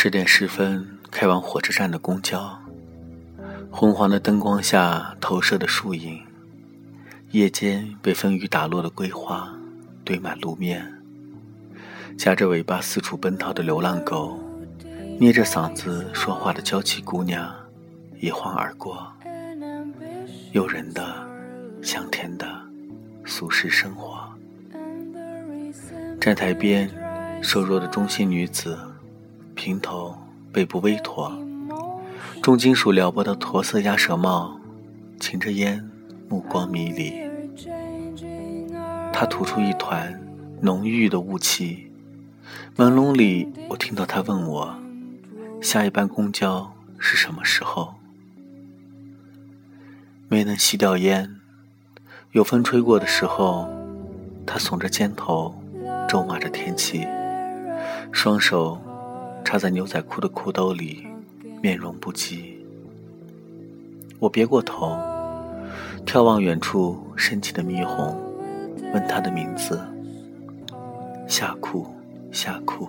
十点十分开往火车站的公交，昏黄的灯光下投射的树影，夜间被风雨打落的桂花堆满路面，夹着尾巴四处奔逃的流浪狗，捏着嗓子说话的娇气姑娘，一晃而过。诱人的、香甜的俗世生活。站台边，瘦弱的中性女子，平头，背部微驼，重金属撩拨的驼色鸭舌帽，噙着烟，目光迷离。他吐出一团浓郁的雾气，朦胧里，我听到他问我：“下一班公交是什么时候？”没能吸掉烟，有风吹过的时候，他耸着肩头，咒骂着天气，双手插在牛仔裤的裤兜里，面容不羁。我别过头，眺望远处升起的霓虹，问他的名字：夏库，夏库。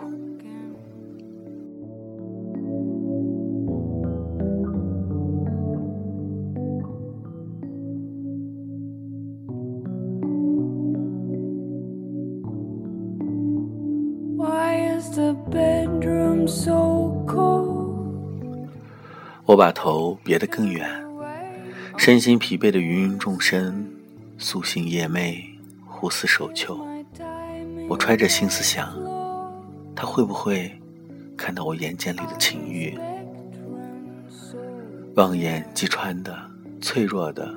我把头别得更远，身心疲惫的芸芸众生，苏醒夜寐，互似手球。我揣着心思想，他会不会看到我眼睑里的情欲？望眼即穿的、脆弱的，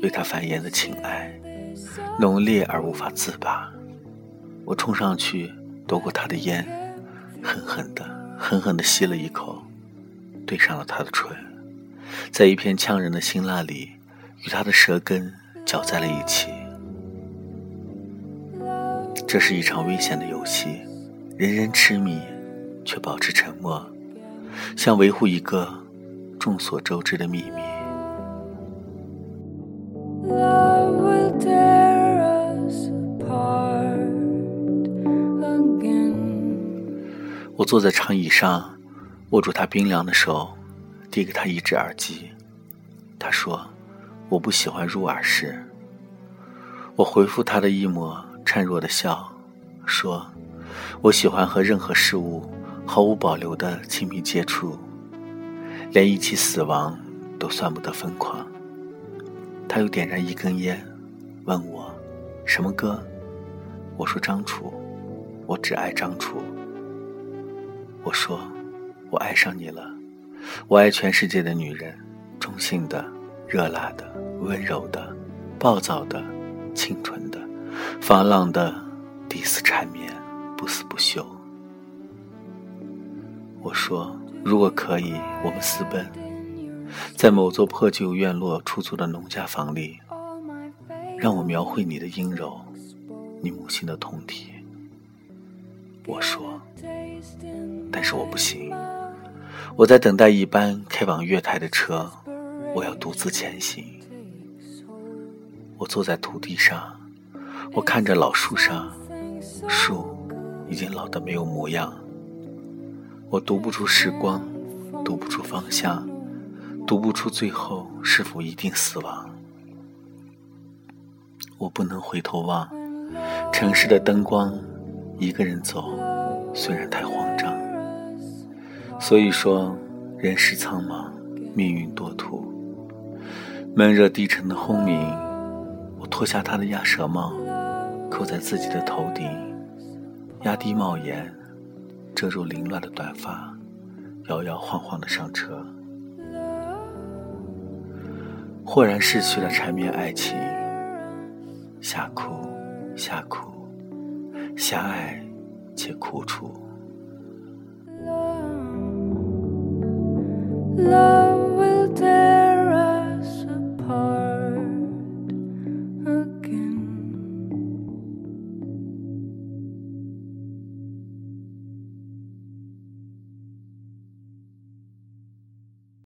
为他繁衍的情爱，浓烈而无法自拔。我冲上去夺过他的烟，狠狠的、狠狠的吸了一口。对上了他的唇，在一片呛人的辛辣里，与他的舌根搅在了一起。这是一场危险的游戏，人人痴迷，却保持沉默，像维护一个众所周知的秘密。我坐在长椅上。握住他冰凉的手，递给他一只耳机。他说：“我不喜欢入耳式。”我回复他的一抹孱弱的笑，说：“我喜欢和任何事物毫无保留的亲密接触，连一起死亡都算不得疯狂。”他又点燃一根烟，问我：“什么歌？”我说：“张楚，我只爱张楚。”我说。我爱上你了，我爱全世界的女人，中性的、热辣的、温柔的、暴躁的、清纯的、放浪的、抵死缠绵、不死不休。我说，如果可以，我们私奔，在某座破旧院落出租的农家房里，让我描绘你的阴柔，你母亲的痛体。我说，但是我不行。我在等待一班开往月台的车，我要独自前行。我坐在土地上，我看着老树上，树已经老得没有模样。我读不出时光，读不出方向，读不出最后是否一定死亡。我不能回头望城市的灯光，一个人走，虽然太慌张。所以说，人世苍茫，命运多途。闷热低沉的轰鸣，我脱下他的鸭舌帽，扣在自己的头顶，压低帽檐，遮住凌乱的短发，摇摇晃晃的上车。豁然逝去了缠绵爱情，夏哭，夏哭，狭隘且苦楚。